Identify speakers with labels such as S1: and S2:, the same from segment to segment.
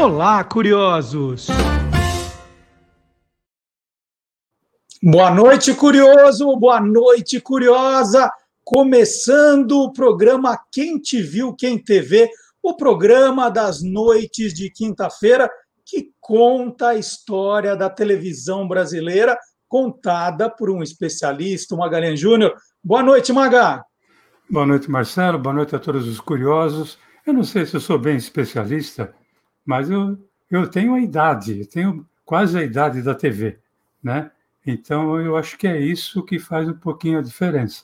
S1: Olá, curiosos!
S2: Boa noite, curioso! Boa noite, curiosa! Começando o programa Quem Te Viu, Quem TV, o programa das noites de quinta-feira que conta a história da televisão brasileira, contada por um especialista, o Magalhães Júnior. Boa noite, Maga!
S3: Boa noite, Marcelo. Boa noite a todos os curiosos. Eu não sei se eu sou bem especialista, mas eu, eu tenho a idade, eu tenho quase a idade da TV, né? Então eu acho que é isso que faz um pouquinho a diferença.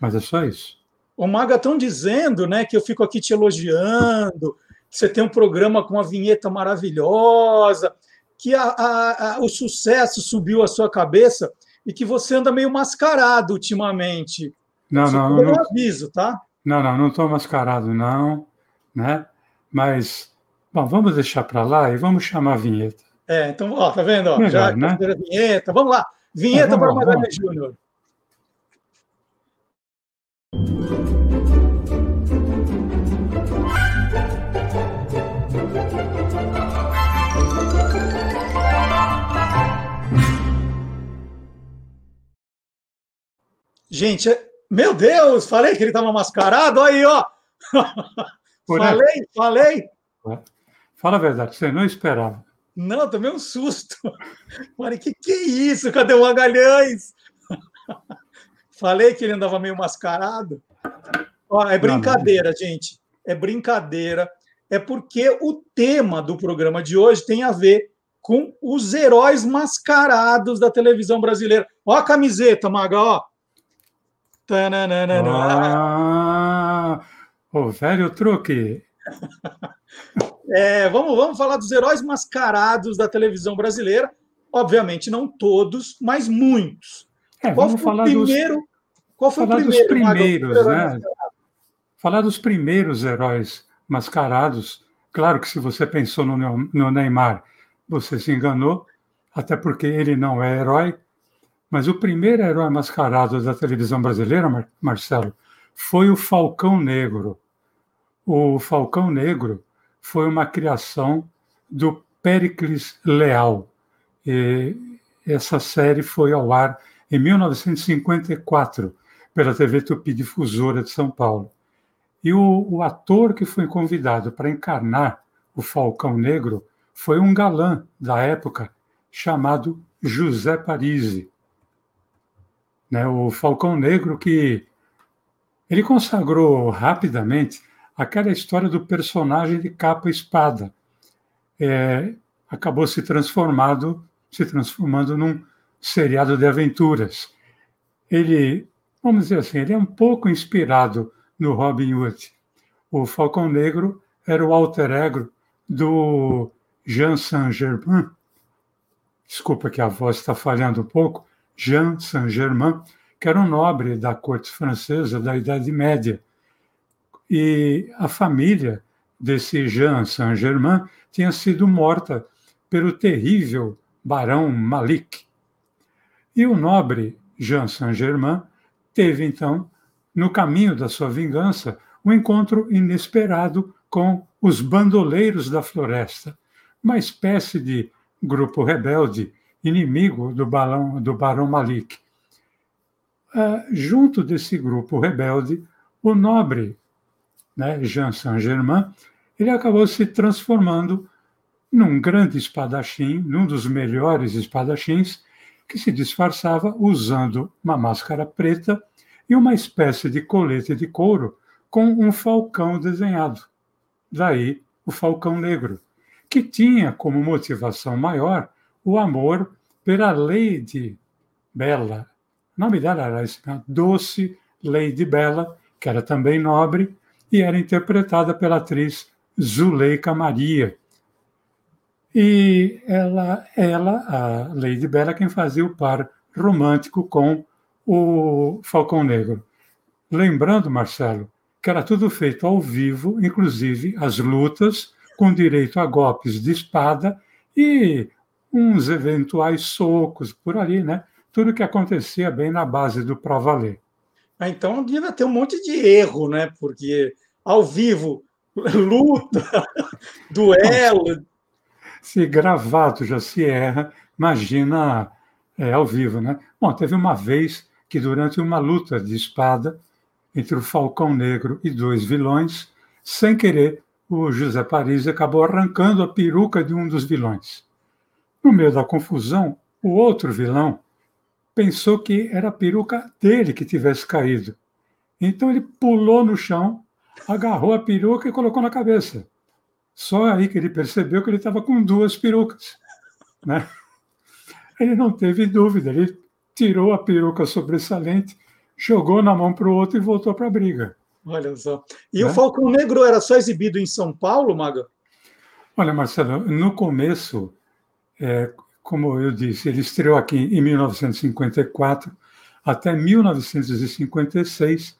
S3: Mas é só isso.
S2: O Maga estão dizendo, né, que eu fico aqui te elogiando, que você tem um programa com uma vinheta maravilhosa, que a, a, a, o sucesso subiu à sua cabeça e que você anda meio mascarado ultimamente.
S3: Não, Isso não, não.
S2: não aviso, tá?
S3: Não, não, não estou mascarado, não, né? Mas Bom, vamos deixar para lá e vamos chamar a vinheta.
S2: É, então, ó, tá vendo? Ó, Melhor, já né? a vinheta. Vamos lá. Vinheta é, para Magalhães Júnior. Gente, meu Deus, falei que ele estava mascarado, aí, ó. falei, falei. É.
S3: Fala a verdade, você não esperava.
S2: Não, tomei um susto. Falei, que que é isso? Cadê o Magalhães? Falei que ele andava meio mascarado. Ó, é brincadeira, gente. É brincadeira. É porque o tema do programa de hoje tem a ver com os heróis mascarados da televisão brasileira. Ó a camiseta, Maga, ó.
S3: Ah, o velho truque.
S2: É, vamos, vamos falar dos heróis mascarados da televisão brasileira. Obviamente, não todos, mas muitos.
S3: É, qual foi falar o primeiro? Dos, qual foi falar o primeiro, dos primeiros, né? Falar dos primeiros heróis mascarados. Claro que se você pensou no, no Neymar, você se enganou, até porque ele não é herói. Mas o primeiro herói mascarado da televisão brasileira, Marcelo, foi o Falcão Negro. O Falcão Negro foi uma criação do Pericles Leal. E essa série foi ao ar em 1954 pela TV Tupi Difusora de São Paulo. E o, o ator que foi convidado para encarnar o Falcão Negro foi um galã da época chamado José Parisi. Né, o Falcão Negro que ele consagrou rapidamente aquela história do personagem de capa e espada é, acabou se transformado, se transformando num seriado de aventuras. Ele, vamos dizer assim, ele é um pouco inspirado no Robin Hood. O Falcão Negro era o alter ego do Jean Saint-Germain. Desculpa que a voz está falhando um pouco. Jean Saint-Germain, que era um nobre da corte francesa da Idade Média, e a família desse Jean Saint-Germain tinha sido morta pelo terrível barão Malik. E o nobre Jean Saint-Germain teve, então, no caminho da sua vingança, um encontro inesperado com os bandoleiros da floresta, uma espécie de grupo rebelde inimigo do, balão, do barão Malik. Uh, junto desse grupo rebelde, o nobre né, Jean Saint-Germain, ele acabou se transformando num grande espadachim, num dos melhores espadachins, que se disfarçava usando uma máscara preta e uma espécie de colete de couro com um falcão desenhado. Daí o falcão negro, que tinha como motivação maior o amor pela Lady Bela. O nome dela era Doce Lady Bela, que era também nobre e era interpretada pela atriz Zuleika Maria. E ela, ela, a Lady Bella, quem fazia o par romântico com o Falcão Negro. Lembrando, Marcelo, que era tudo feito ao vivo, inclusive as lutas, com direito a golpes de espada e uns eventuais socos por ali, né? Tudo que acontecia bem na base do pró-valer.
S2: Ah, então devia ter um monte de erro, né? Porque ao vivo, luta, duelo,
S3: se gravado já se erra, imagina é, ao vivo, né? Bom, teve uma vez que durante uma luta de espada entre o Falcão Negro e dois vilões, sem querer, o José Paris acabou arrancando a peruca de um dos vilões. No meio da confusão, o outro vilão pensou que era a peruca dele que tivesse caído. Então ele pulou no chão, agarrou a peruca e colocou na cabeça. Só aí que ele percebeu que ele estava com duas perucas. Né? Ele não teve dúvida, ele tirou a peruca sobressalente, jogou na mão para o outro e voltou para a briga.
S2: Olha só. E né? o Falcão Negro era só exibido em São Paulo, Maga?
S3: Olha, Marcelo, no começo, é, como eu disse, ele estreou aqui em 1954 até 1956.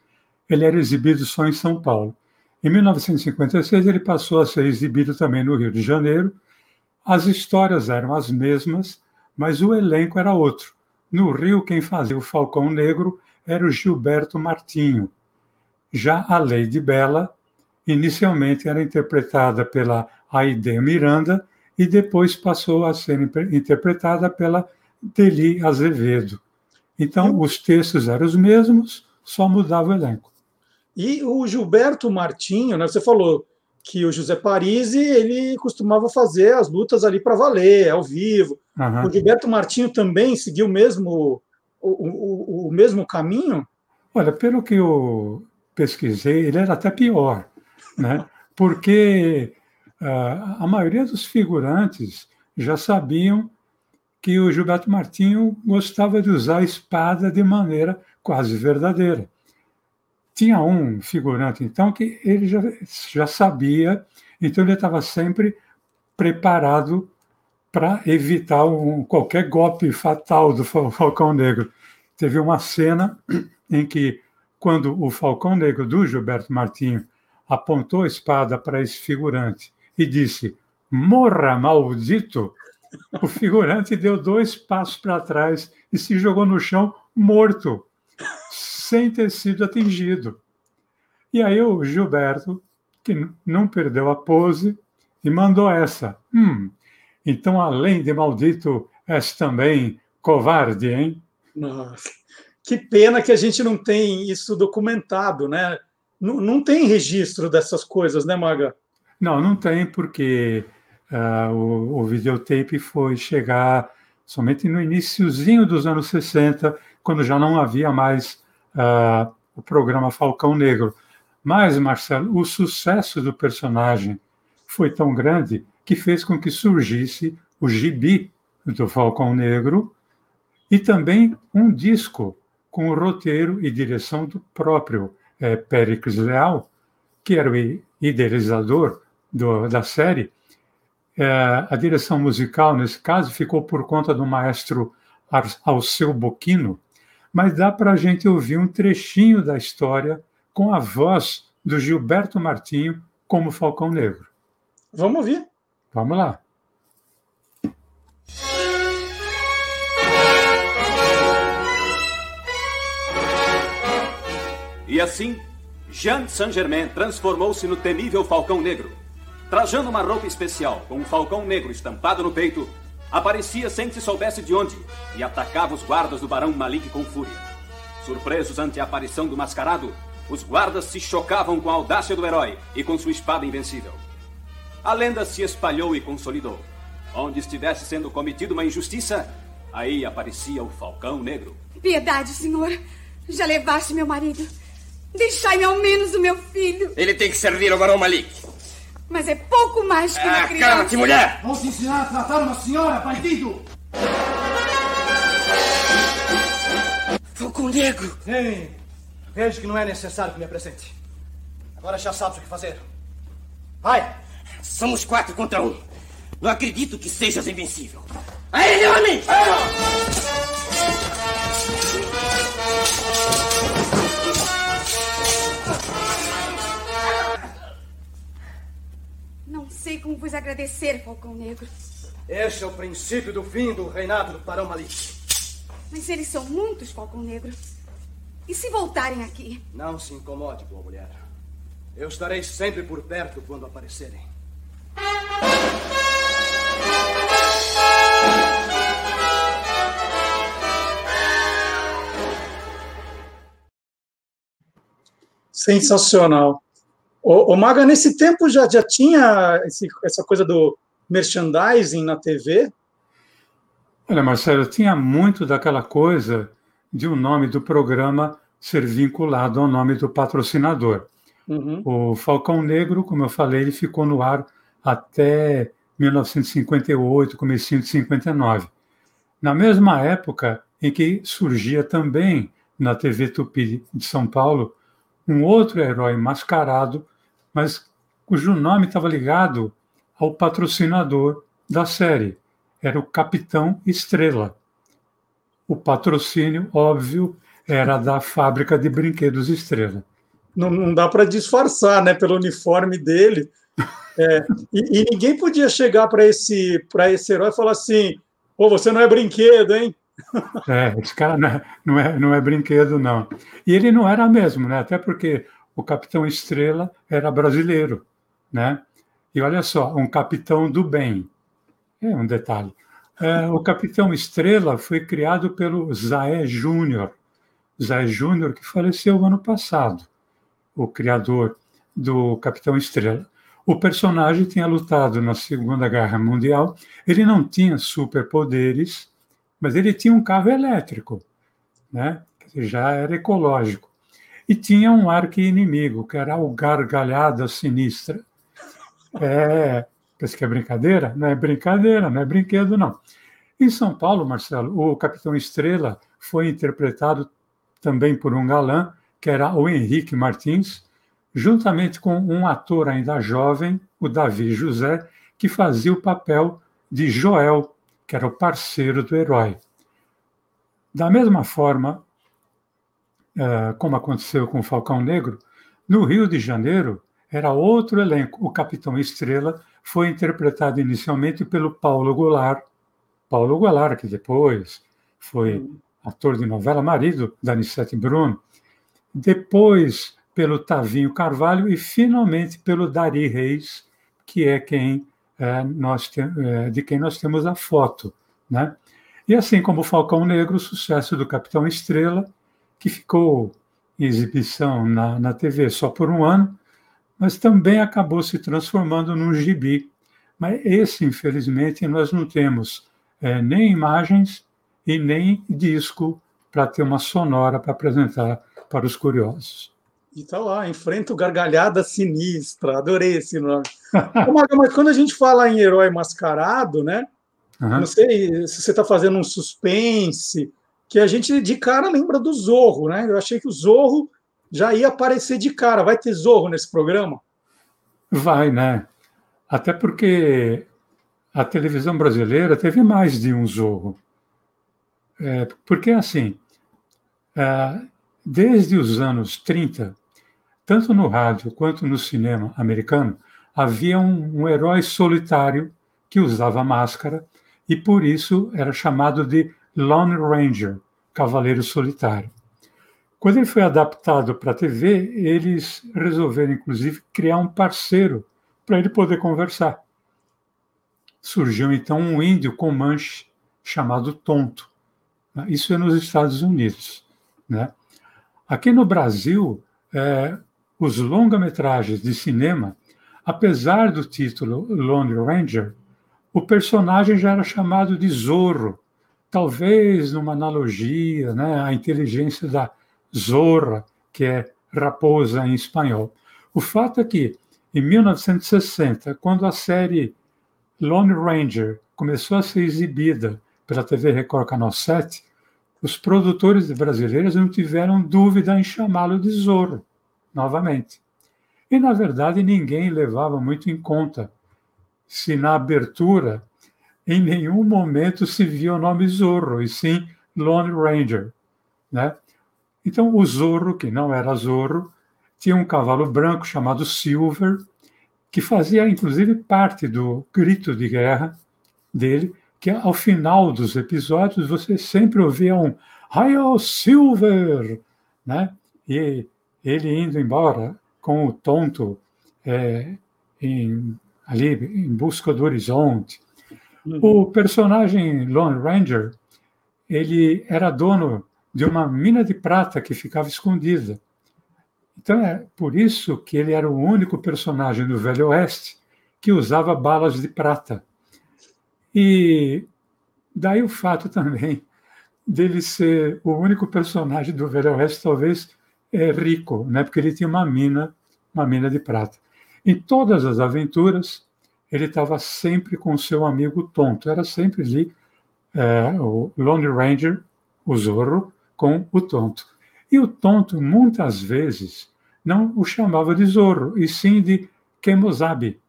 S3: Ele era exibido só em São Paulo. Em 1956, ele passou a ser exibido também no Rio de Janeiro. As histórias eram as mesmas, mas o elenco era outro. No Rio, quem fazia o Falcão Negro era o Gilberto Martinho. Já a Lady Bela, inicialmente era interpretada pela Aide Miranda e depois passou a ser interpretada pela Deli Azevedo. Então, os textos eram os mesmos, só mudava o elenco.
S2: E o Gilberto Martinho, né, você falou que o José Parisi ele costumava fazer as lutas ali para valer, ao vivo. Uhum. O Gilberto Martinho também seguiu mesmo o, o, o mesmo caminho?
S3: Olha, pelo que eu pesquisei, ele era até pior, né? porque a maioria dos figurantes já sabiam que o Gilberto Martinho gostava de usar a espada de maneira quase verdadeira tinha um figurante, então, que ele já, já sabia, então ele estava sempre preparado para evitar um, qualquer golpe fatal do Falcão Negro. Teve uma cena em que, quando o Falcão Negro do Gilberto Martinho apontou a espada para esse figurante e disse: Morra, maldito! O figurante deu dois passos para trás e se jogou no chão morto sem ter sido atingido. E aí o Gilberto, que não perdeu a pose, e mandou essa. Hum, então além de maldito, és também covarde, hein?
S2: Nossa, que pena que a gente não tem isso documentado, né? Não, não tem registro dessas coisas, né, Maga?
S3: Não, não tem, porque uh, o, o videotape foi chegar somente no iníciozinho dos anos 60, quando já não havia mais uh, o programa Falcão Negro. Mas, Marcelo, o sucesso do personagem foi tão grande que fez com que surgisse o gibi do Falcão Negro e também um disco com o roteiro e direção do próprio é, Péricles Leal, que era o idealizador do, da série. É, a direção musical, nesse caso, ficou por conta do maestro Alceu Boquino, mas dá para a gente ouvir um trechinho da história com a voz do Gilberto Martinho como Falcão Negro.
S2: Vamos ouvir.
S3: Vamos lá.
S4: E assim, Jean Saint-Germain transformou-se no temível Falcão Negro. Trajando uma roupa especial com um falcão negro estampado no peito, aparecia sem que se soubesse de onde e atacava os guardas do Barão Malik com fúria. Surpresos ante a aparição do mascarado, os guardas se chocavam com a audácia do herói e com sua espada invencível. A lenda se espalhou e consolidou. Onde estivesse sendo cometida uma injustiça, aí aparecia o Falcão Negro.
S5: Piedade, senhor. Já levaste meu marido. Deixai-me ao menos o meu filho.
S6: Ele tem que servir ao Barão Malik.
S5: Mas é pouco mais que uma ah, criança.
S6: Cala-te, mulher!
S7: Vamos ensinar a tratar uma senhora, bandido!
S6: Falcão Negro!
S7: Sim, vejo que não é necessário que me apresente. Agora já sabes o que fazer. Vai!
S6: Somos quatro contra um. Não acredito que sejas invencível. A ele, homem!
S5: sei como vos agradecer, Falcão Negro.
S7: Este é o princípio do fim do reinado do Barão Malik.
S5: Mas eles são muitos, Falcão Negro. E se voltarem aqui?
S7: Não se incomode, boa mulher. Eu estarei sempre por perto quando aparecerem.
S2: Sensacional. O, o Maga, nesse tempo já, já tinha esse, essa coisa do merchandising na TV?
S3: Olha, Marcelo, tinha muito daquela coisa de o um nome do programa ser vinculado ao nome do patrocinador. Uhum. O Falcão Negro, como eu falei, ele ficou no ar até 1958, comecinho de 59. Na mesma época em que surgia também na TV Tupi de São Paulo um outro herói mascarado, mas cujo nome estava ligado ao patrocinador da série. Era o Capitão Estrela. O patrocínio, óbvio, era da fábrica de brinquedos Estrela.
S2: Não, não dá para disfarçar, né? Pelo uniforme dele. É, e, e, ninguém podia chegar para esse, esse herói e falar assim: pô, você não é brinquedo, hein?
S3: É, esse cara não é, não é, não é brinquedo, não. E ele não era mesmo, né? Até porque o Capitão Estrela era brasileiro, né? E olha só, um capitão do bem. É um detalhe. É, o Capitão Estrela foi criado pelo Zaé Júnior. Zaé Júnior, que faleceu ano passado, o criador do Capitão Estrela. O personagem tinha lutado na Segunda Guerra Mundial. Ele não tinha superpoderes, mas ele tinha um carro elétrico, né? já era ecológico. E tinha um arqui-inimigo, que era o Gargalhada Sinistra. É, pensa que é brincadeira? Não é brincadeira, não é brinquedo, não. Em São Paulo, Marcelo, o Capitão Estrela foi interpretado também por um galã, que era o Henrique Martins, juntamente com um ator ainda jovem, o Davi José, que fazia o papel de Joel, que era o parceiro do herói. Da mesma forma, é, como aconteceu com o Falcão Negro, no Rio de Janeiro era outro elenco. O Capitão Estrela foi interpretado inicialmente pelo Paulo Goulart. Paulo Goulart, que depois foi ator de novela, marido da Anissete Bruno. Depois pelo Tavinho Carvalho e finalmente pelo Dari Reis, que é quem nós te, é, de quem nós temos a foto, né? E assim como o Falcão Negro, o sucesso do Capitão Estrela, que ficou em exibição na, na TV só por um ano, mas também acabou se transformando num gibi. Mas esse, infelizmente, nós não temos é, nem imagens e nem disco para ter uma sonora para apresentar para os curiosos.
S2: E tá lá, enfrenta o Gargalhada Sinistra, adorei esse nome. Mas quando a gente fala em herói mascarado, né? Uhum. Não sei se você está fazendo um suspense, que a gente de cara lembra do Zorro, né? Eu achei que o Zorro já ia aparecer de cara. Vai ter Zorro nesse programa?
S3: Vai, né? Até porque a televisão brasileira teve mais de um Zorro. É, porque, assim, é, desde os anos 30, tanto no rádio quanto no cinema americano, havia um, um herói solitário que usava máscara e por isso era chamado de Lone Ranger, Cavaleiro Solitário. Quando ele foi adaptado para a TV, eles resolveram, inclusive, criar um parceiro para ele poder conversar. Surgiu então um índio com manche chamado Tonto. Isso é nos Estados Unidos. Né? Aqui no Brasil, é, os longa-metragens de cinema, apesar do título Lone Ranger, o personagem já era chamado de Zorro, talvez numa analogia né, à inteligência da Zorra, que é raposa em espanhol. O fato é que, em 1960, quando a série Lone Ranger começou a ser exibida pela TV Record Canal 7, os produtores brasileiros não tiveram dúvida em chamá-lo de Zorro novamente. E, na verdade, ninguém levava muito em conta se na abertura em nenhum momento se via o nome Zorro, e sim Lone Ranger. Né? Então, o Zorro, que não era Zorro, tinha um cavalo branco chamado Silver, que fazia inclusive parte do grito de guerra dele, que ao final dos episódios você sempre ouvia um Hail Silver! Né? E ele indo embora com o tonto é, em, ali em busca do horizonte. Uhum. O personagem Lone Ranger, ele era dono de uma mina de prata que ficava escondida. Então é por isso que ele era o único personagem do Velho Oeste que usava balas de prata. E daí o fato também dele ser o único personagem do Velho Oeste, talvez é, rico, né? porque ele tinha uma mina, uma mina de prata. Em todas as aventuras, ele estava sempre com seu amigo tonto, era sempre ali é, o Lone Ranger, o Zorro, com o tonto. E o tonto, muitas vezes, não o chamava de Zorro, e sim de Kemosabe,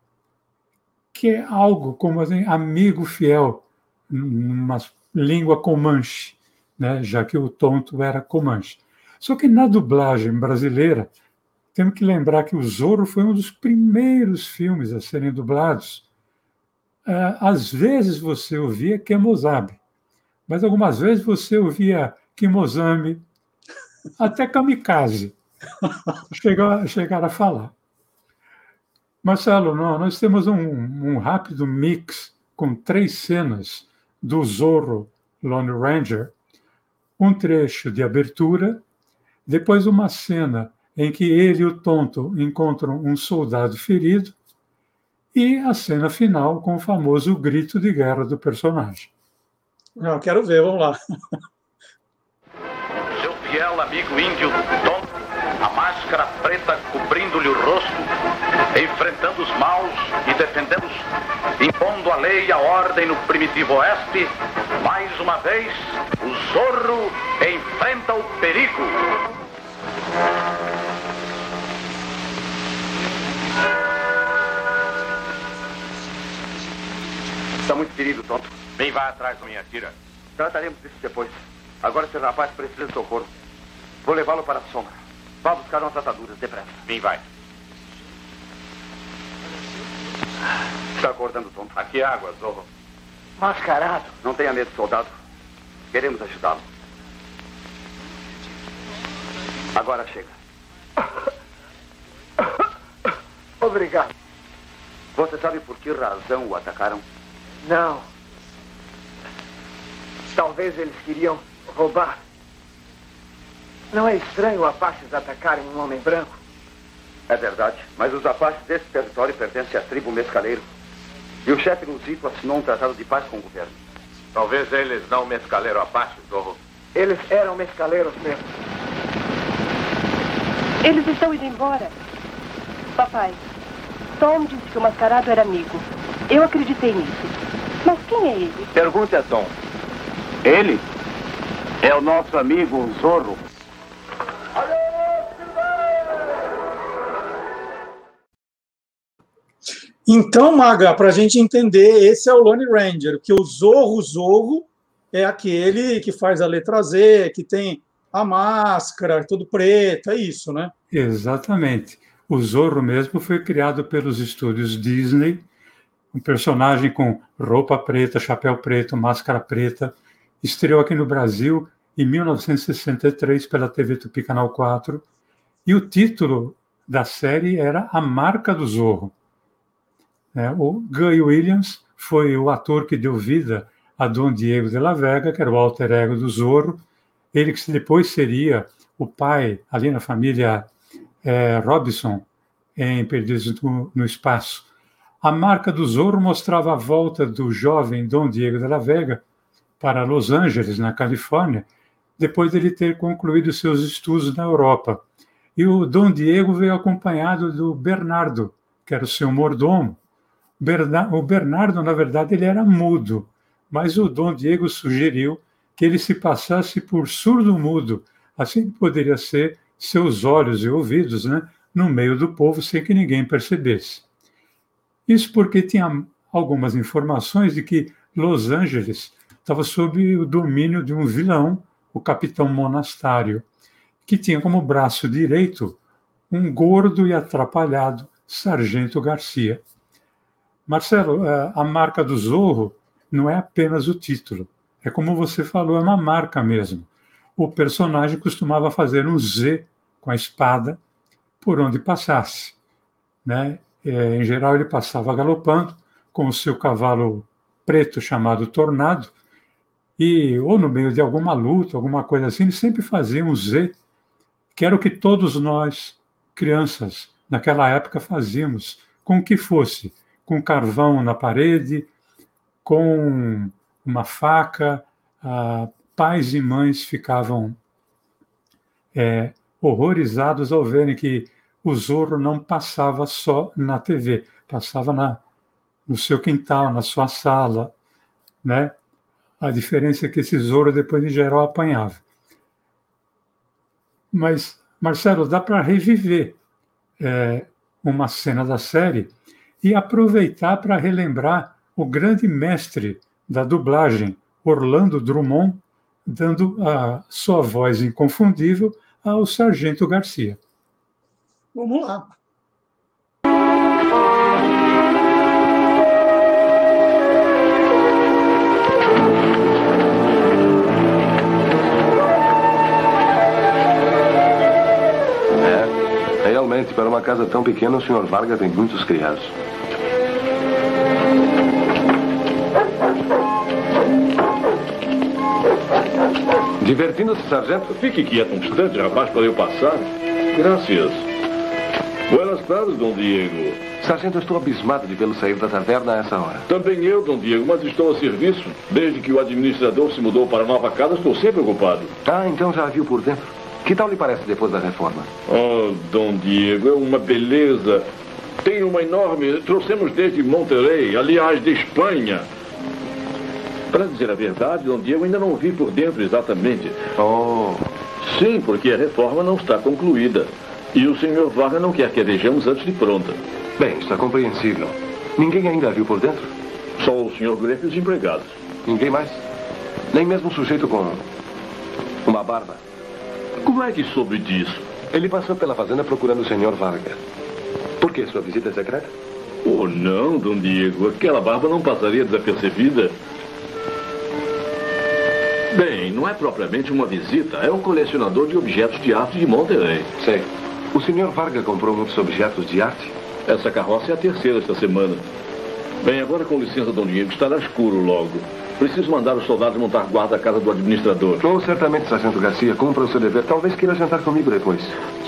S3: que é algo como assim, amigo fiel, numa língua comanche, né? já que o tonto era comanche. Só que na dublagem brasileira, temos que lembrar que o Zorro foi um dos primeiros filmes a serem dublados. É, às vezes você ouvia Kemosabe, mas algumas vezes você ouvia Kimozami, até kamikaze chegar a falar. Marcelo, nós temos um, um, rápido mix com três cenas do Zorro Lone Ranger, um trecho de abertura, depois uma cena em que ele e o tonto encontram um soldado ferido, e a cena final com o famoso grito de guerra do personagem.
S2: Não, quero ver, vamos lá
S8: fiel amigo índio Tom, a máscara preta cobrindo-lhe o rosto, enfrentando os maus e defendendo-os, impondo a lei e a ordem no primitivo oeste, mais uma vez, o Zorro enfrenta o perigo.
S9: Está muito ferido, tonto.
S8: Bem, vá atrás da minha tira.
S9: Trataremos disso depois. Agora esse rapaz precisa de socorro. Vou levá-lo para a sombra. Vá buscar umas ataduras, depressa.
S8: Vem, vai.
S9: Está acordando, tonto.
S8: Aqui é água, Zorro.
S9: Mascarado. Não tenha medo, soldado. Queremos ajudá-lo. Agora chega.
S10: Obrigado.
S9: Você sabe por que razão o atacaram?
S10: Não. Talvez eles queriam roubar. Não é estranho Apaches atacarem um homem branco?
S9: É verdade, mas os Apaches desse território pertencem à tribo Mescaleiro. E o chefe Luzito assinou um tratado de paz com o governo.
S8: Talvez eles não mescaleiro Apaches, Zorro.
S10: Eles eram mescaleiros mesmo.
S11: Eles estão indo embora. Papai, Tom disse que o mascarado era amigo. Eu acreditei nisso. Mas quem é ele?
S9: Pergunte a Tom. Ele é o nosso amigo Zorro.
S2: Então, Maga, para a gente entender, esse é o Lone Ranger, que o Zorro Zorro é aquele que faz a letra Z, que tem a máscara, tudo preto, é isso, né?
S3: Exatamente. O Zorro mesmo foi criado pelos estúdios Disney, um personagem com roupa preta, chapéu preto, máscara preta, estreou aqui no Brasil em 1963 pela TV Tupi Canal 4, e o título da série era A Marca do Zorro. É, o Guy Williams foi o ator que deu vida a Dom Diego de la Vega, que era o alter ego do Zorro, ele que depois seria o pai, ali na família é, Robinson, em Perdidos no, no Espaço. A marca do Zorro mostrava a volta do jovem Dom Diego de la Vega para Los Angeles, na Califórnia, depois dele ter concluído seus estudos na Europa. E o Dom Diego veio acompanhado do Bernardo, que era o seu mordomo. O Bernardo, na verdade, ele era mudo, mas o Dom Diego sugeriu que ele se passasse por surdo-mudo, assim poderia ser seus olhos e ouvidos, né, no meio do povo sem que ninguém percebesse. Isso porque tinha algumas informações de que Los Angeles estava sob o domínio de um vilão, o capitão Monastário, que tinha como braço direito um gordo e atrapalhado Sargento Garcia. Marcelo, é, a marca do Zorro não é apenas o título. É como você falou, é uma marca mesmo. O personagem costumava fazer um Z com a espada por onde passasse. Né? É, em geral, ele passava galopando com o seu cavalo preto chamado Tornado, e ou no meio de alguma luta, alguma coisa assim, ele sempre fazia um Z, que era o que todos nós crianças naquela época fazíamos, com o que fosse, com carvão na parede, com uma faca, ah, pais e mães ficavam é, horrorizados ao verem que o Zorro não passava só na TV, passava na, no seu quintal, na sua sala, né? A diferença é que esse Zorro depois em geral apanhava. Mas, Marcelo, dá para reviver é, uma cena da série e aproveitar para relembrar o grande mestre da dublagem, Orlando Drummond, dando a sua voz inconfundível ao Sargento Garcia.
S2: Vamos lá.
S12: É, realmente, para uma casa tão pequena, o Sr. Vargas tem muitos criados. Divertindo-se, sargento?
S13: Fique quieto um instante, rapaz, para eu passar. Graças. Buenas tardes, Dom Diego.
S12: Sargento, estou abismado de vê-lo sair da taverna a essa hora.
S13: Também eu, Dom Diego, mas estou a serviço. Desde que o administrador se mudou para a nova casa, estou sempre ocupado.
S12: Ah, então já a viu por dentro. Que tal lhe parece depois da reforma?
S13: Oh, Dom Diego, é uma beleza. Tem uma enorme. Trouxemos desde Monterrey, aliás, de Espanha. Para dizer a verdade, Dom Diego ainda não vi por dentro exatamente.
S12: Oh.
S13: Sim, porque a reforma não está concluída. E o senhor Varga não quer que a vejamos antes de pronta.
S12: Bem, está compreensível. Ninguém ainda a viu por dentro?
S13: Só o senhor Greco e os empregados.
S12: Ninguém mais? Nem mesmo um sujeito com uma barba?
S13: Como é que soube disso?
S12: Ele passou pela fazenda procurando o senhor Varga. Por que? Sua visita é secreta?
S13: Oh, não, Dom Diego. Aquela barba não passaria desapercebida. Bem, não é propriamente uma visita. É um colecionador de objetos de arte de Monterrey.
S12: Sei. O senhor Varga comprou muitos objetos de arte?
S13: Essa carroça é a terceira esta semana. Bem, agora com licença, Dom Diego, estará escuro logo. Preciso mandar os soldados montar guarda à casa do administrador.
S12: Oh, certamente, Sargento Garcia. Cumpra o seu dever. Talvez queira jantar comigo depois.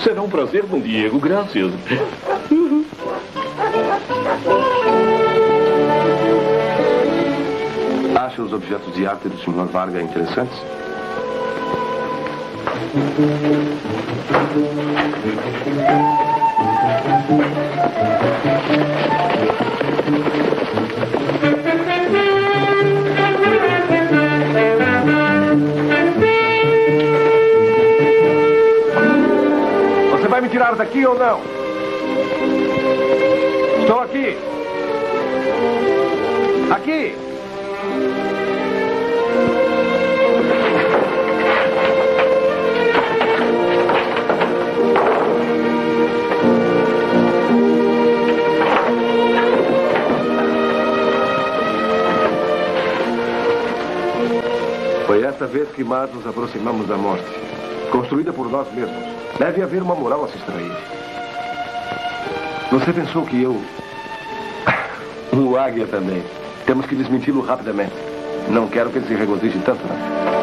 S13: Será um prazer, Dom Diego. Graças.
S12: Acha os objetos de arte do Sr. Varga interessantes? Você vai me tirar daqui ou não? Estou aqui. Aqui. Esta vez que mais nos aproximamos da morte. Construída por nós mesmos. Deve haver uma moral a se extrair. Você pensou que eu. O águia também. Temos que desmenti-lo rapidamente. Não quero que ele se regozije tanto, não.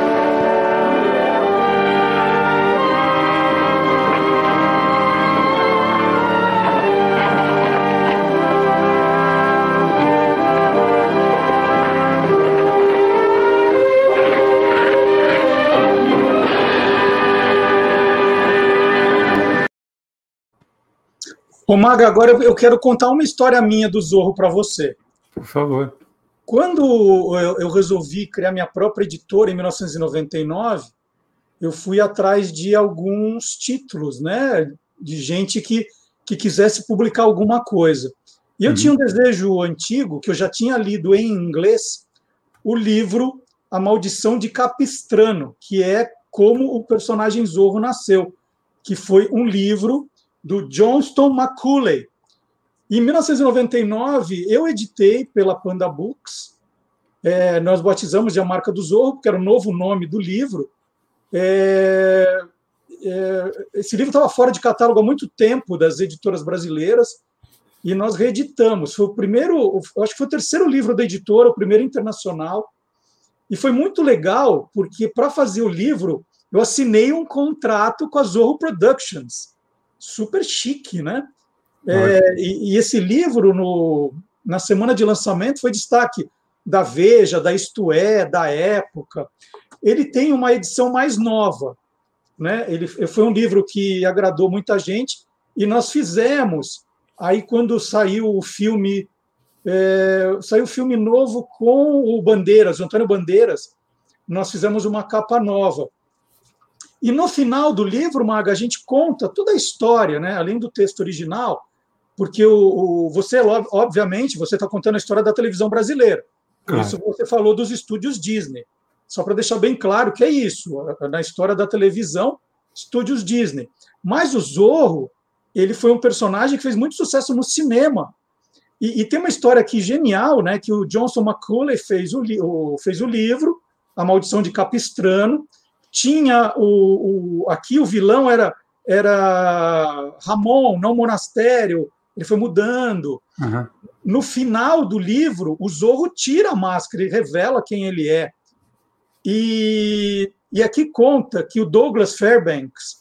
S2: Ô, Maga, agora eu quero contar uma história minha do Zorro para você.
S3: Por favor.
S2: Quando eu resolvi criar minha própria editora em 1999, eu fui atrás de alguns títulos, né? De gente que, que quisesse publicar alguma coisa. E eu uhum. tinha um desejo antigo, que eu já tinha lido em inglês, o livro A Maldição de Capistrano, que é como o personagem Zorro nasceu, que foi um livro do Johnston Macaulay. Em 1999, eu editei pela Panda Books. É, nós batizamos de A Marca do Zorro, porque era o novo nome do livro. É, é, esse livro estava fora de catálogo há muito tempo das editoras brasileiras e nós reeditamos. Foi o primeiro, acho que foi o terceiro livro da editora, o primeiro internacional. E foi muito legal, porque para fazer o livro, eu assinei um contrato com a Zorro Productions super chique, né? É, e, e, esse livro, no, na semana de lançamento, foi destaque da Veja, da Isto É, da Época. Ele tem uma edição mais nova. Né? Ele foi um livro que agradou muita gente e nós fizemos. Aí, quando saiu o filme, é, saiu o filme novo com o Bandeiras, o Antônio Bandeiras, nós fizemos uma capa nova. E no final do livro, Maga, a gente conta toda a história, né? além do texto original, porque o, o você, obviamente, você está contando a história da televisão brasileira. Por isso você falou dos estúdios Disney. Só para deixar bem claro que é isso, na história da televisão, estúdios Disney. Mas o Zorro, ele foi um personagem que fez muito sucesso no cinema. E, e tem uma história aqui genial, né, que o Johnson McCulley fez o, o, fez o livro, A Maldição de Capistrano, tinha o, o, aqui o vilão era era Ramon, não monastério, ele foi mudando. Uhum. No final do livro, o Zorro tira a máscara e revela quem ele é. E, e aqui conta que o Douglas Fairbanks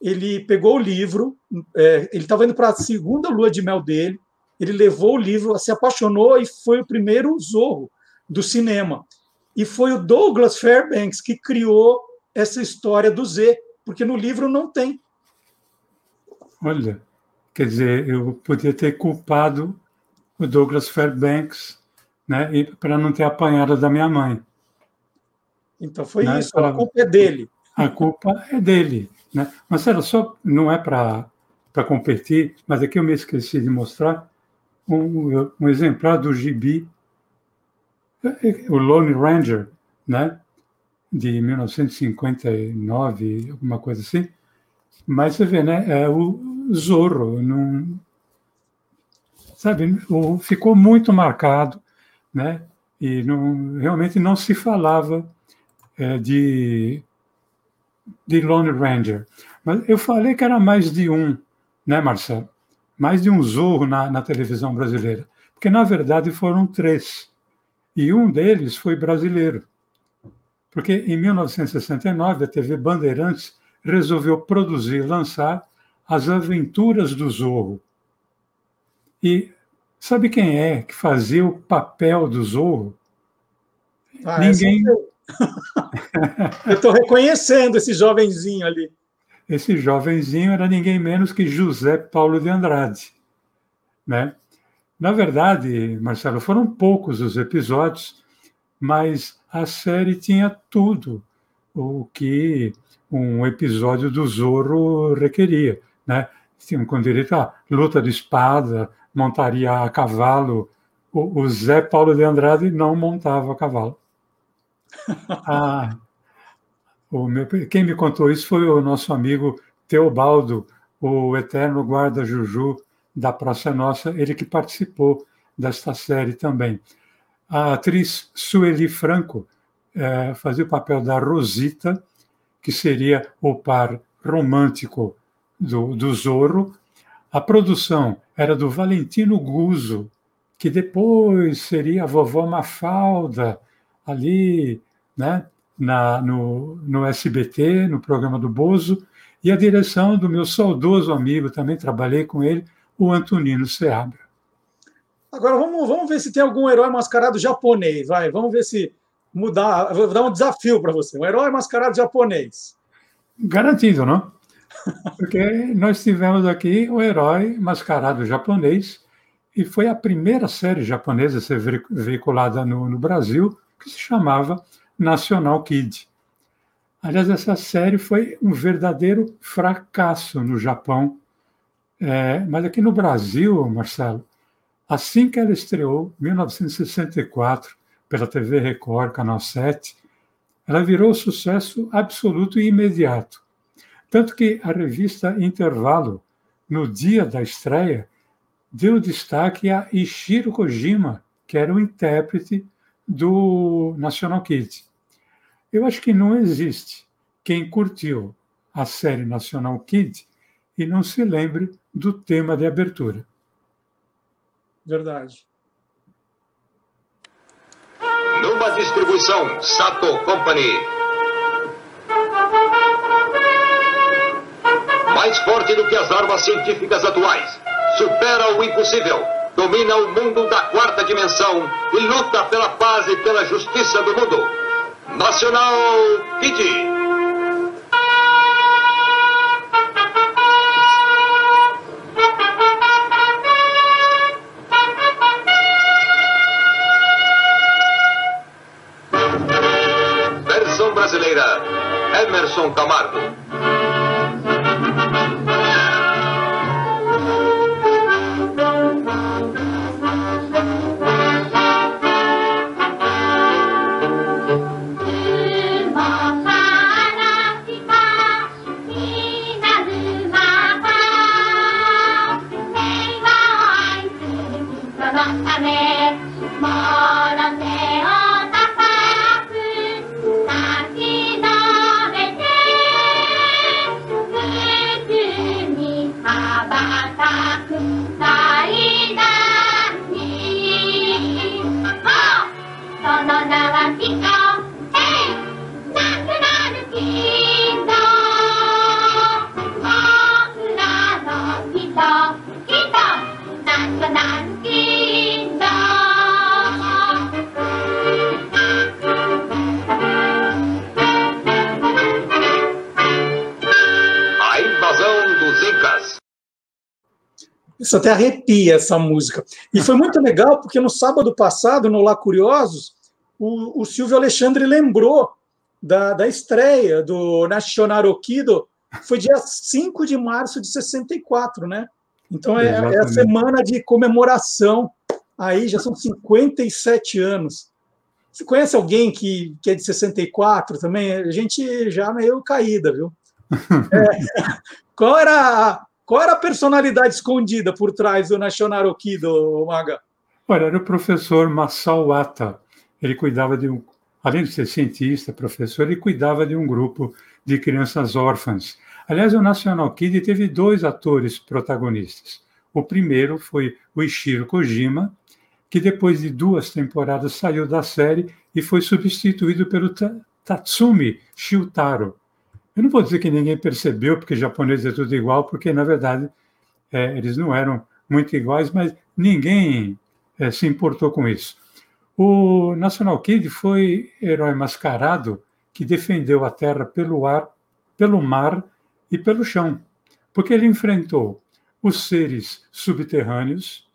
S2: ele pegou o livro, é, ele estava indo para a segunda lua de mel dele, ele levou o livro, se apaixonou e foi o primeiro Zorro do cinema. E foi o Douglas Fairbanks que criou essa história do Z, porque no livro não tem.
S3: Olha, quer dizer, eu podia ter culpado o Douglas Fairbanks, né, para não ter apanhado da minha mãe.
S2: Então foi né? isso, a culpa é dele.
S3: A culpa é dele. Né? Mas era só, não é para competir, mas aqui eu me esqueci de mostrar um, um exemplar do gibi, o Lone Ranger, né? De 1959, alguma coisa assim. Mas você vê, né? É o Zorro, não, sabe, ficou muito marcado, né? E não, realmente não se falava é, de de Lone Ranger. Mas eu falei que era mais de um, né, Marcelo? Mais de um Zorro na, na televisão brasileira. Porque, na verdade, foram três. E um deles foi brasileiro. Porque em 1969 a TV Bandeirantes resolveu produzir e lançar As Aventuras do Zorro. E sabe quem é que fazia o papel do Zorro?
S2: Ah, Ninguém. Eu estou reconhecendo esse jovenzinho ali.
S3: Esse jovenzinho era ninguém menos que José Paulo de Andrade. Né? Na verdade, Marcelo, foram poucos os episódios, mas a série tinha tudo o que um episódio do Zorro requeria. Né? Tinha com direito a luta de espada, montaria a cavalo. O, o Zé Paulo de Andrade não montava a cavalo. Ah, meu, quem me contou isso foi o nosso amigo Teobaldo, o eterno guarda Juju da Praça Nossa, ele que participou desta série também. A atriz Sueli Franco é, fazia o papel da Rosita, que seria o par romântico do, do Zorro. A produção era do Valentino Guzzo, que depois seria a vovó Mafalda, ali né, na, no, no SBT, no programa do Bozo, e a direção do meu saudoso amigo, também trabalhei com ele, o Antonino Seabra.
S2: Agora vamos, vamos ver se tem algum herói mascarado japonês, vai, vamos ver se mudar, vou dar um desafio para você, um herói mascarado japonês.
S3: Garantido, não? Porque nós tivemos aqui o herói mascarado japonês, e foi a primeira série japonesa a ser veiculada no, no Brasil, que se chamava National Kid. Aliás, essa série foi um verdadeiro fracasso no Japão. É, mas aqui no Brasil, Marcelo, assim que ela estreou, em 1964, pela TV Record, Canal 7, ela virou sucesso absoluto e imediato. Tanto que a revista Intervalo, no dia da estreia, deu destaque a Ishiro Kojima, que era o intérprete do National Kid. Eu acho que não existe quem curtiu a série National Kid e não se lembre do tema de abertura.
S2: Verdade.
S14: Numa distribuição Sato Company. Mais forte do que as armas científicas atuais. Supera o impossível. Domina o mundo da quarta dimensão e luta pela paz e pela justiça do mundo. Nacional Kid. Emerson Camargo.
S2: Isso até arrepia essa música. E foi muito legal, porque no sábado passado, no Lá Curiosos, o, o Silvio Alexandre lembrou da, da estreia do National Okido, foi dia 5 de março de 64, né? Então é, é a semana de comemoração. Aí já são 57 anos. Você conhece alguém que, que é de 64 também? A gente já meio caída, viu? É, qual, era, qual era a personalidade escondida por trás do National Okido, Maga?
S3: Olha, era o professor Masao Ata. Ele cuidava de um, além de ser cientista, professor, ele cuidava de um grupo de crianças órfãs. Aliás, o National Kid teve dois atores protagonistas. O primeiro foi o Ishiro Kojima, que depois de duas temporadas saiu da série e foi substituído pelo Ta- Tatsumi Shiutaro. Eu não vou dizer que ninguém percebeu, porque japonês é tudo igual, porque, na verdade, é, eles não eram muito iguais, mas ninguém é, se importou com isso. O National Kid foi herói mascarado que defendeu a Terra pelo ar, pelo mar e pelo chão, porque ele enfrentou os seres subterrâneos.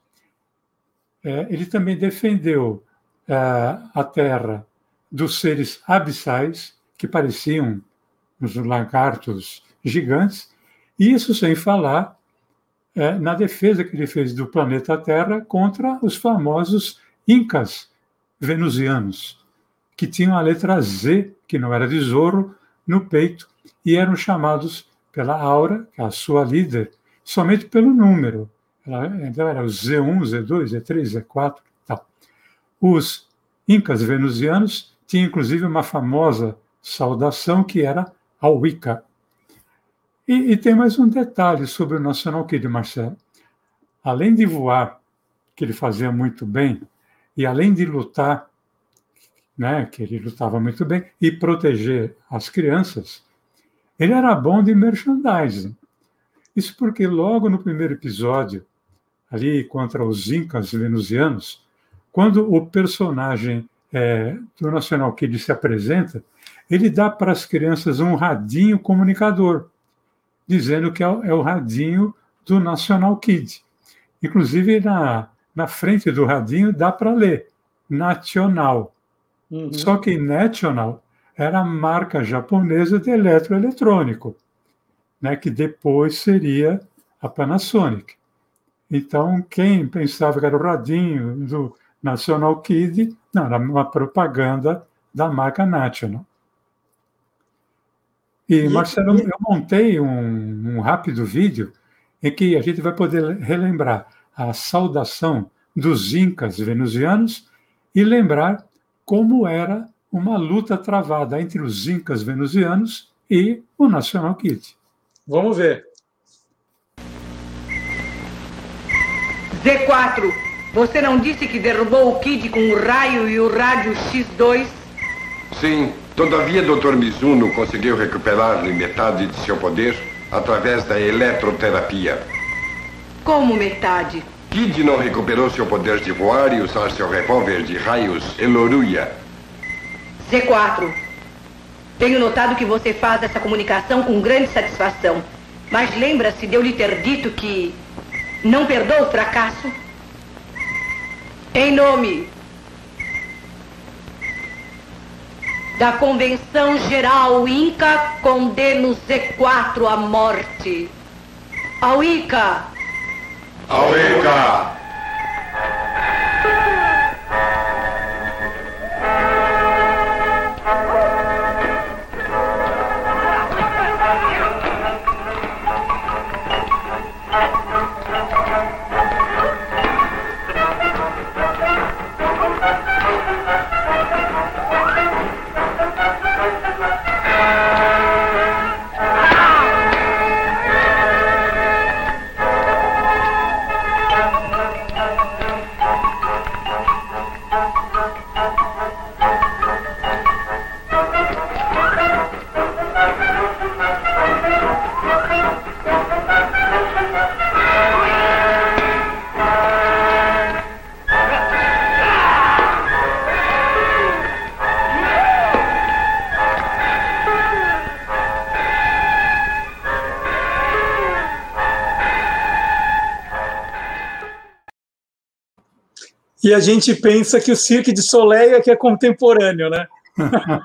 S3: é, ele também defendeu ah, a Terra dos seres abissais, que pareciam os lagartos gigantes, e isso sem falar é, na defesa que ele fez do planeta Terra contra os famosos Incas venusianos, que tinham a letra Z, que não era de Zorro, no peito, e eram chamados pela Aura, que é a sua líder, somente pelo número. Ela, então era o Z1, Z2, Z3, Z4, tal. Os Incas venusianos tinham inclusive uma famosa saudação que era a Wicca. E, e tem mais um detalhe sobre o National Kid, Marcelo. Além de voar, que ele fazia muito bem, e além de lutar, né, que ele lutava muito bem, e proteger as crianças, ele era bom de merchandising. Isso porque logo no primeiro episódio, ali contra os Incas venusianos, quando o personagem é, do National Kid se apresenta, ele dá para as crianças um radinho comunicador, dizendo que é o, é radinho do National Kid. Inclusive, na, na frente do radinho dá para ler Nacional.
S2: Uhum.
S3: Só que National era a marca japonesa de eletroeletrônico, né, que depois seria a Panasonic. Então, quem pensava que era o radinho do National Kid, não, era uma propaganda da marca National. E, Marcelo, eu montei um, um rápido vídeo em que a gente vai poder relembrar a saudação dos incas venusianos e lembrar como era uma luta travada entre os incas venusianos e o National Kid.
S2: Vamos ver.
S15: Z4, você não disse que derrubou o Kid com o raio e o rádio X2?
S16: Sim, todavia Dr. Mizuno conseguiu recuperar-lhe metade de seu poder através da eletroterapia.
S15: Como metade?
S16: Kid não recuperou seu poder de voar e usar seu revólver de raios Eloruia.
S15: Z4. Tenho notado que você faz essa comunicação com grande satisfação. Mas lembra-se de eu lhe ter dito que não perdoa o fracasso? Em nome da Convenção Geral Inca, condeno Z4 à morte. Ao Ica!
S16: Ao Ica!
S2: E a gente pensa que o Cirque de Soleil é que é contemporâneo, né?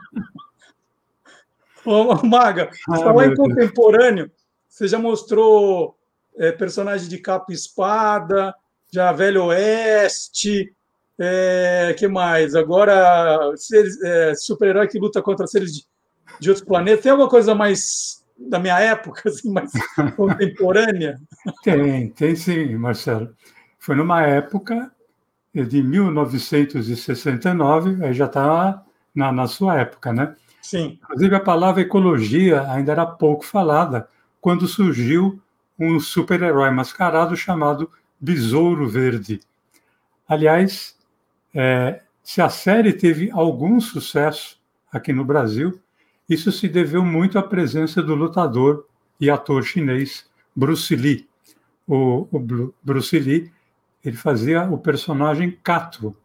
S2: Ô, Maga, ah, falar em contemporâneo, você já mostrou é, personagem de capa e espada, já Velho Oeste, é, que mais? Agora, é, super-herói que luta contra seres de, de outros planetas. Tem alguma coisa mais da minha época, assim, mais contemporânea?
S3: Tem, tem sim, Marcelo. Foi numa época de 1969, aí já está na, na sua época, né?
S2: Sim.
S3: Inclusive, a palavra ecologia ainda era pouco falada quando surgiu um super-herói mascarado chamado Besouro Verde. Aliás, é, se a série teve algum sucesso aqui no Brasil, isso se deveu muito à presença do lutador e ator chinês Bruce Lee. O, o Bruce Lee ele fazia o personagem Cato,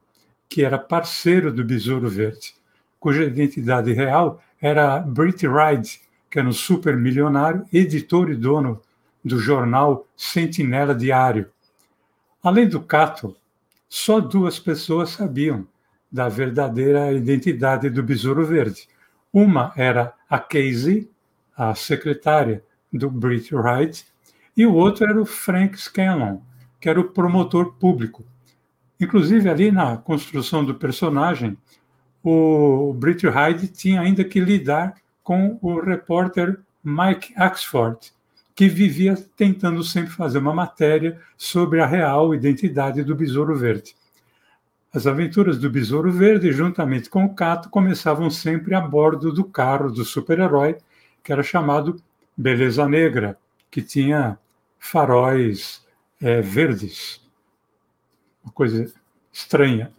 S3: que era parceiro do Besouro Verde, cuja identidade real era Brit Ride, que era um super milionário, editor e dono do jornal Sentinela Diário. Além do Cato, só duas pessoas sabiam da verdadeira identidade do Besouro Verde. Uma era a Casey, a secretária do Brit Ride, e o outro era o Frank Scanlon, que era o promotor público. Inclusive, ali na construção do personagem, o Brit Hyde tinha ainda que lidar com o repórter Mike Axford, que vivia tentando sempre fazer uma matéria sobre a real identidade do Besouro Verde. As aventuras do Besouro Verde, juntamente com o Cato, começavam sempre a bordo do carro do super-herói, que era chamado Beleza Negra, que tinha faróis é, verdes. Uma coisa estranha.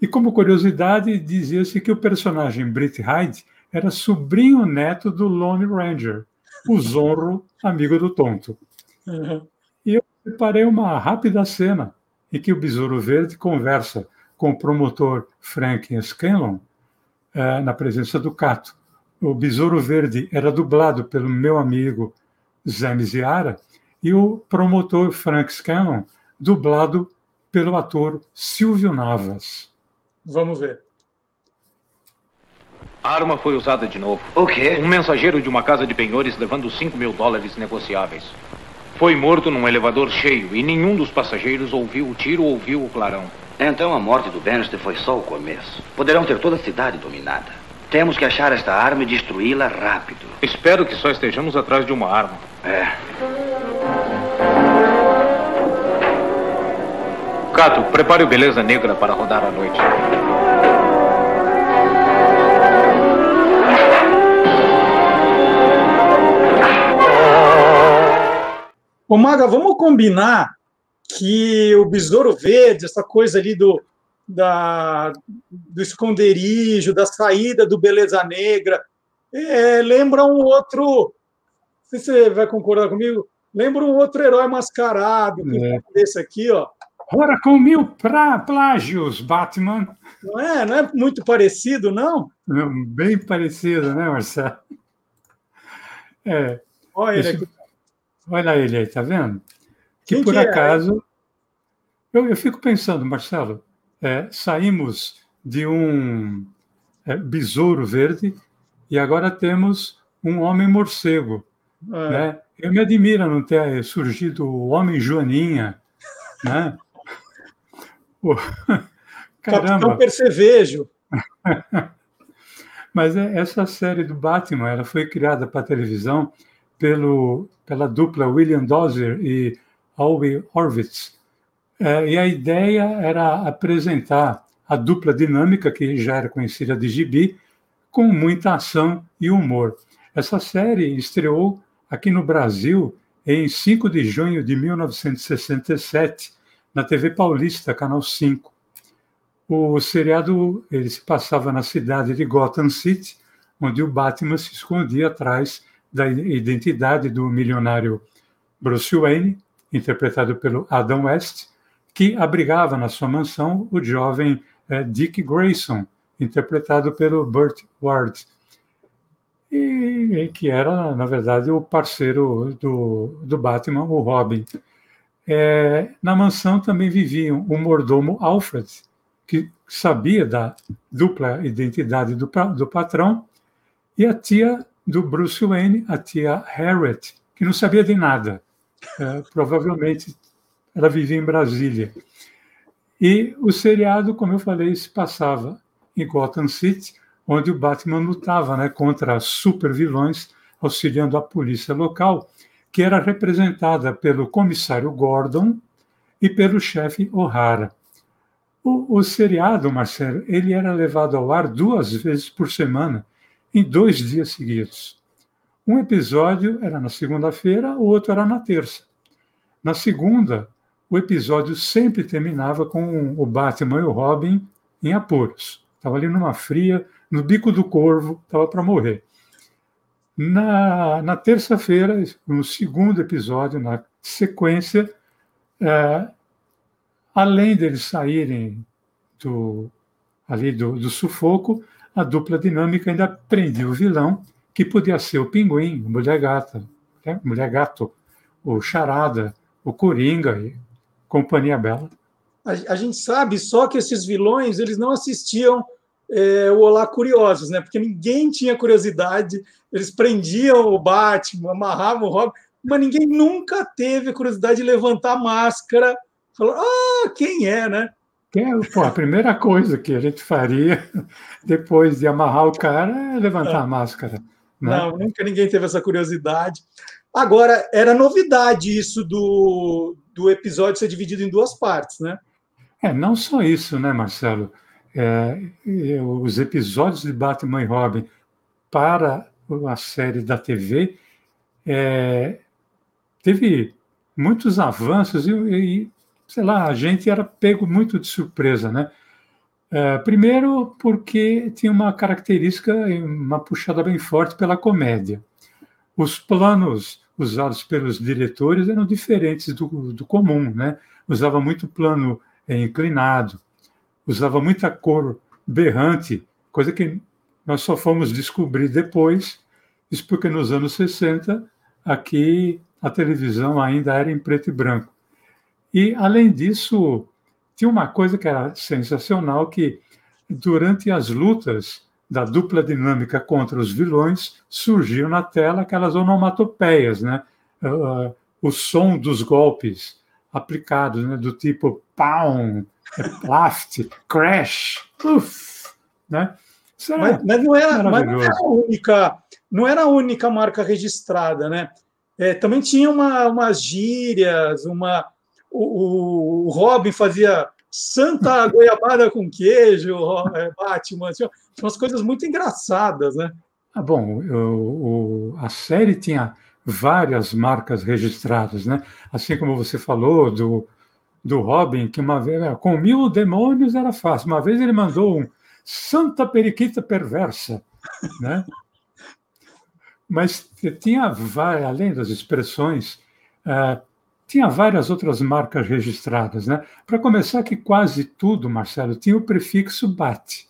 S3: E como curiosidade, dizia-se que o personagem Brit Hyde era sobrinho neto do Lone Ranger, o Zorro, amigo do tonto. Uhum. E eu preparei uma rápida cena em que o Besouro Verde conversa com o promotor Frank Scanlon eh, na presença do Cato. O Besouro Verde era dublado pelo meu amigo Zé Miziara, e o promotor Frank Scanlon, dublado pelo ator Silvio Navas.
S2: Vamos ver.
S17: A arma foi usada de novo.
S6: O quê?
S17: Um mensageiro de uma casa de penhores levando 5 mil dólares negociáveis. Foi morto num elevador cheio e nenhum dos passageiros ouviu o tiro ou ouviu o clarão.
S6: Então a morte do Bannister foi só o começo. Poderão ter toda a cidade dominada. Temos que achar esta arma e destruí-la rápido.
S17: Espero que só estejamos atrás de uma arma.
S6: É.
S17: Cato, prepare o Beleza Negra para rodar à noite.
S2: Ô Maga, vamos combinar que o Besouro Verde, essa coisa ali do, da, do esconderijo, da saída do Beleza Negra, é, lembra um outro sei se você vai concordar comigo, lembra um outro herói mascarado, que é. desse aqui, ó.
S3: Ora, com mil pra, plágios, Batman.
S2: Não é? Não é muito parecido, não?
S3: Bem parecido, né, Marcelo? É. Olha ele, olha ele aí, tá vendo? Que Quem por que é? acaso. É? Eu, eu fico pensando, Marcelo, é, saímos de um é, besouro verde e agora temos um homem morcego. É. Né? Eu me admiro não ter surgido o homem Joaninha, né?
S2: Pô, caramba. Capitão Percevejo.
S3: Mas é, essa série do Batman, ela foi criada para televisão pelo, pela dupla William Dozier e Howie Horvitz. É, e a ideia era apresentar a dupla dinâmica, que já era conhecida de gibi, com muita ação e humor. Essa série estreou aqui no Brasil em 5 de junho de 1967, na TV Paulista, Canal 5. O seriado ele se passava na cidade de Gotham City, onde o Batman se escondia atrás da identidade do milionário Bruce Wayne, interpretado pelo Adam West, que abrigava na sua mansão o jovem eh, Dick Grayson, interpretado pelo Burt Ward, e, e, que era, na verdade, o parceiro do, do Batman, o Robin. É, na mansão também viviam o mordomo Alfred, que sabia da dupla identidade do, do patrão, e a tia do Bruce Wayne, a tia Harriet, que não sabia de nada. É, provavelmente ela vivia em Brasília. E o seriado, como eu falei, se passava em Gotham City, onde o Batman lutava né, contra super vilões, auxiliando a polícia local, que era representada pelo comissário Gordon e pelo chefe O'Hara. O, o seriado, Marcelo, ele era levado ao ar duas vezes por semana, em dois dias seguidos. Um episódio era na segunda-feira, o outro era na terça. Na segunda, o episódio sempre terminava com o Batman e o Robin em apuros. Estava ali numa fria, no bico do corvo, estava para morrer. Na, na terça-feira, no segundo episódio, na sequência, é, além deles saírem do, ali do, do sufoco, a dupla dinâmica ainda prendia o vilão, que podia ser o pinguim, o mulher gata, né? mulher gato, o charada, o coringa e companhia bela.
S2: A, a, gente sabe só que esses vilões eles não assistiam é, o Olá Curiosos, né? Porque ninguém tinha curiosidade, eles prendiam o Batman, amarravam o Robin, mas ninguém nunca teve curiosidade de levantar a máscara falou, ah, quem é, né?
S3: É, pô, a primeira coisa que a gente faria depois de amarrar o cara é levantar é. a máscara.
S2: Né? Não, nunca ninguém teve essa curiosidade. Agora, era novidade isso do, do episódio ser dividido em duas partes, né?
S3: É, não só isso, né, Marcelo? É, os episódios de Batman e Robin para a série da TV é, teve muitos avanços e, e sei lá, a gente era pego muito de surpresa, né? É, primeiro, porque tinha uma característica, uma puxada bem forte pela comédia. Os planos usados pelos diretores eram diferentes do, do comum, né? Usava muito plano é, inclinado, usava muita cor berrante, coisa que nós só fomos descobrir depois, isso porque nos anos 60 aqui a televisão ainda era em preto e branco. E, além disso, tinha uma coisa que era sensacional, que durante as lutas da dupla dinâmica contra os vilões, surgiam na tela aquelas onomatopeias, né? Uh, o som dos golpes aplicados, né? do tipo plaft, crash, uff, né?
S2: Mas, mas, não era, mas não era a única, não era a única marca registrada, né? É, também tinha uma, umas gírias, uma, o, o Robin fazia Santa Goiabada com queijo, é, Batman, tinha umas coisas muito engraçadas, né?
S3: Ah, bom, o, o, a série tinha várias marcas registradas, né? Assim como você falou do, do Robin, que uma vez, com mil demônios era fácil. Uma vez ele mandou um Santa Periquita Perversa, né? Mas tinha, além das expressões, uh, tinha várias outras marcas registradas. Né? Para começar, que quase tudo, Marcelo, tinha o prefixo BAT.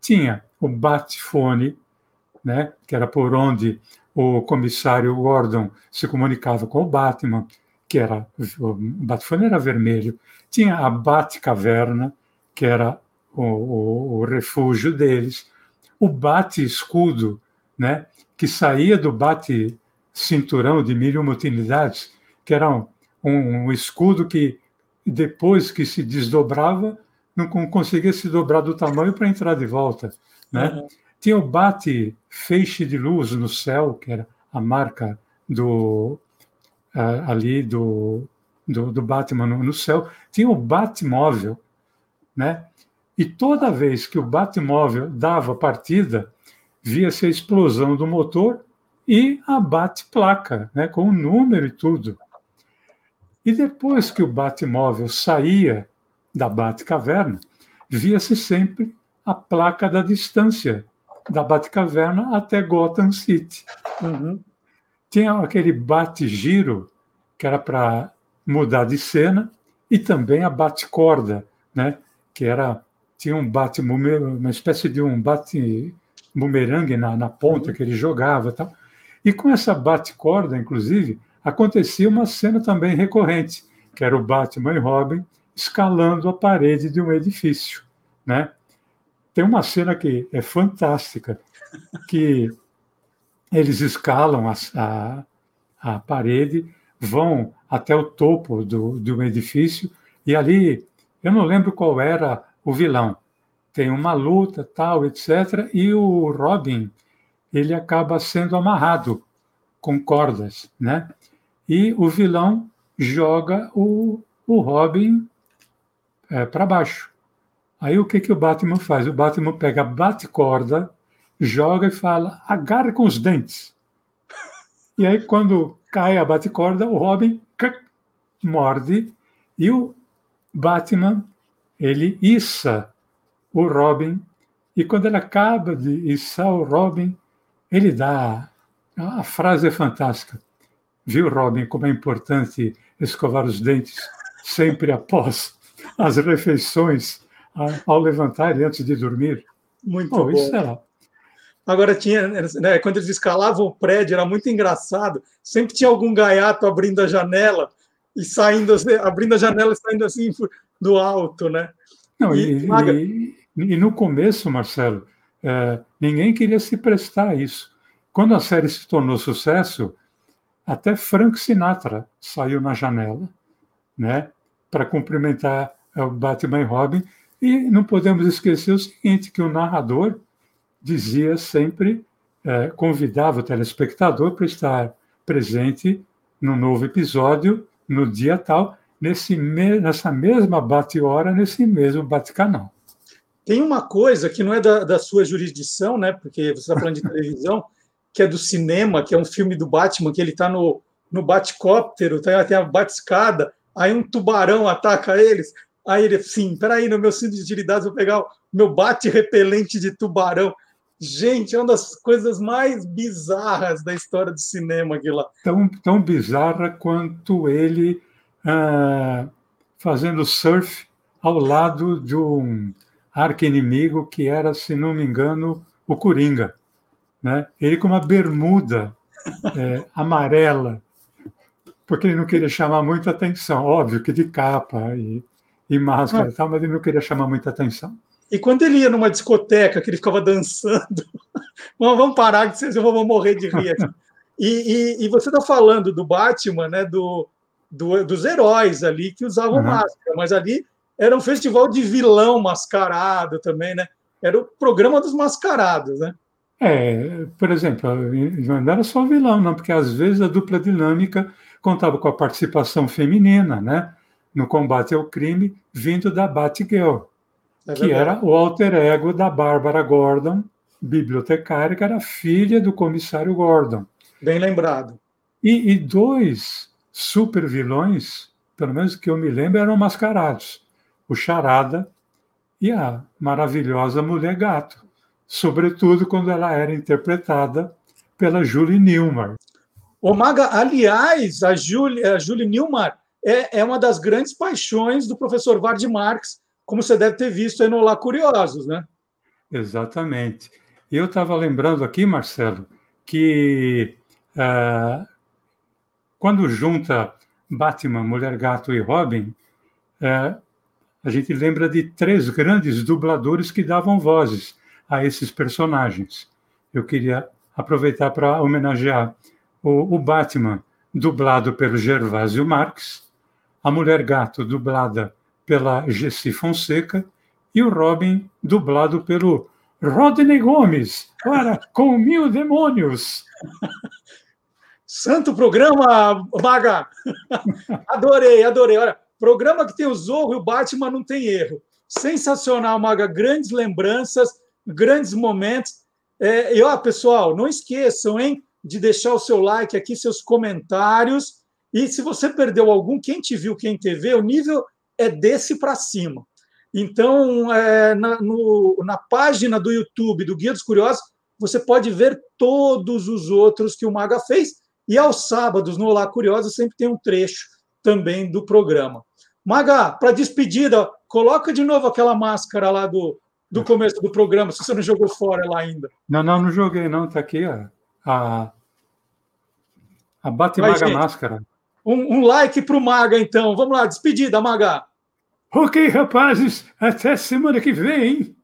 S3: Tinha o BAT-fone, né? que era por onde o comissário Gordon se comunicava com o Batman, que era o Batfone era vermelho, tinha a Batcaverna, que era o, o, o refúgio deles, o bate-escudo, né, que saía do bate-cinturão de mil uma utilidades, que era um, um, escudo que, depois que se desdobrava, não conseguia se dobrar do tamanho para entrar de volta. Né? Uhum. Tinha o bate-feixe de luz no céu, que era a marca do uh, ali do, do, do Batman no, no, céu. Tinha o Batmóvel, né? E toda vez que o Batmóvel dava partida, via-se a explosão do motor e a bate-placa, né, com o número e tudo. E depois que o Batmóvel saía da Batcaverna, via-se sempre a placa da distância da Batcaverna até Gotham City. Uhum. Tinha aquele bate-giro, que era para mudar de cena, e também a bate-corda, né, que era tinha um bate uma espécie de um bate bumerangue na, na ponta que ele jogava tal. E com essa bate-corda, inclusive, acontecia uma cena também recorrente, que era o Batman e Robin escalando a parede de um edifício, né? Tem uma cena que é fantástica, que eles escalam a, a, a parede, vão até o topo do, do edifício, e ali, eu não lembro qual era o vilão. Tem uma luta, tal, etc. E o Robin, ele acaba sendo amarrado com cordas, né? E o vilão joga o, o Robin é, para baixo. Aí o que, que o Batman faz? O Batman pega a bate-corda, joga e fala: agarre com os dentes. E aí, quando cai a bate-corda, o Robin morde e o Batman ele issa o Robin, e quando ele acaba de içar o Robin, ele dá. A frase é fantástica. Viu, Robin, como é importante escovar os dentes sempre após as refeições, ao levantar e antes de dormir?
S2: Muito bom. Isso era. Agora tinha, né, quando eles escalavam o prédio, era muito engraçado. Sempre tinha algum gaiato abrindo a janela e saindo, abrindo a janela e saindo assim do alto, né?
S3: Não, e, e, e, e no começo, Marcelo, é, ninguém queria se prestar a isso. Quando a série se tornou sucesso, até Frank Sinatra saiu na janela, né, para cumprimentar o Batman e Robin. E não podemos esquecer o seguinte, que o narrador dizia sempre, é, convidava o telespectador para estar presente no novo episódio no dia tal, nesse me, nessa mesma bate-hora, nesse mesmo bate-canal.
S2: Tem uma coisa que não é da, da sua jurisdição, né? Porque você está falando de televisão, que é do cinema, que é um filme do Batman, que ele está no, no bate-cóptero, tem, tem a bate-escada, aí um tubarão ataca eles. Aí ele, sim, peraí, no meu cinto de utilidades vou pegar o meu bate-repelente de tubarão. Gente, é uma das coisas mais bizarras da história do cinema aqui lá.
S3: Tão, tão bizarra quanto ele ah, fazendo surf ao lado de um arqui-inimigo que era, se não me engano, o Coringa. Né? Ele com uma bermuda é, amarela, porque ele não queria chamar muita atenção. Óbvio que de capa e, e máscara, ah. tal, mas ele não queria chamar muita atenção.
S2: E quando ele ia numa discoteca, que ele ficava dançando, vamos parar que vocês vão morrer de rir. E, e, e, você está falando do Batman, né, do, do, dos heróis ali que usavam uhum. máscara, mas ali era um festival de vilão mascarado também, né? Era o programa dos mascarados, né?
S3: É, por exemplo, não era só vilão, não, porque às vezes a dupla dinâmica contava com a participação feminina, né? No combate ao crime, vindo da Batgirl é que era o alter ego da Bárbara Gordon, bibliotecária, que era filha do comissário Gordon.
S2: Bem lembrado.
S3: E, e dois super vilões, pelo menos que eu me lembro, eram mascarados: o Charada e a maravilhosa Mulher Gato, sobretudo quando ela era interpretada pela Julie Newmar.
S2: Ô, Maga, aliás, a Julie, a Julie Newmar é, é uma das grandes paixões do professor Vard Marx, como você deve ter visto aí no Olá Curiosos, né?
S3: Exatamente. Eu estava lembrando aqui, Marcelo, que uh, quando junta Batman, Mulher Gato e Robin, uh, a gente lembra de três grandes dubladores que davam vozes a esses personagens. Eu queria aproveitar para homenagear o, o, Batman, dublado pelo Gervásio Marx, a Mulher Gato, dublada pela Gessi Fonseca, e o Robin, dublado pelo Rodney Gomes, para Com Mil Demônios.
S2: Santo programa, Maga! adorei, adorei. Olha, programa que tem o Zorro e o Batman não tem erro. Sensacional, Maga. Grandes lembranças, grandes momentos. É, e ó, pessoal, não esqueçam, hein, de deixar o seu like aqui, seus comentários. E se você perdeu algum, quem te viu, quem te vê, o nível é desse para cima. Então, é, na, no, na página do YouTube do Guia dos Curiosos, você pode ver todos os outros que o Maga fez. E aos sábados, no Olá Curiosos, sempre tem um trecho também do programa. Maga, para despedida, coloca de novo aquela máscara lá do, do começo do programa, se você não jogou fora lá ainda.
S3: Não, não, não joguei, não. Está aqui ó, a, a Bate-Maga Máscara.
S2: Um, um like para o Maga, então. Vamos lá, despedida, Maga.
S3: Ok, rapazes, até semana que vem.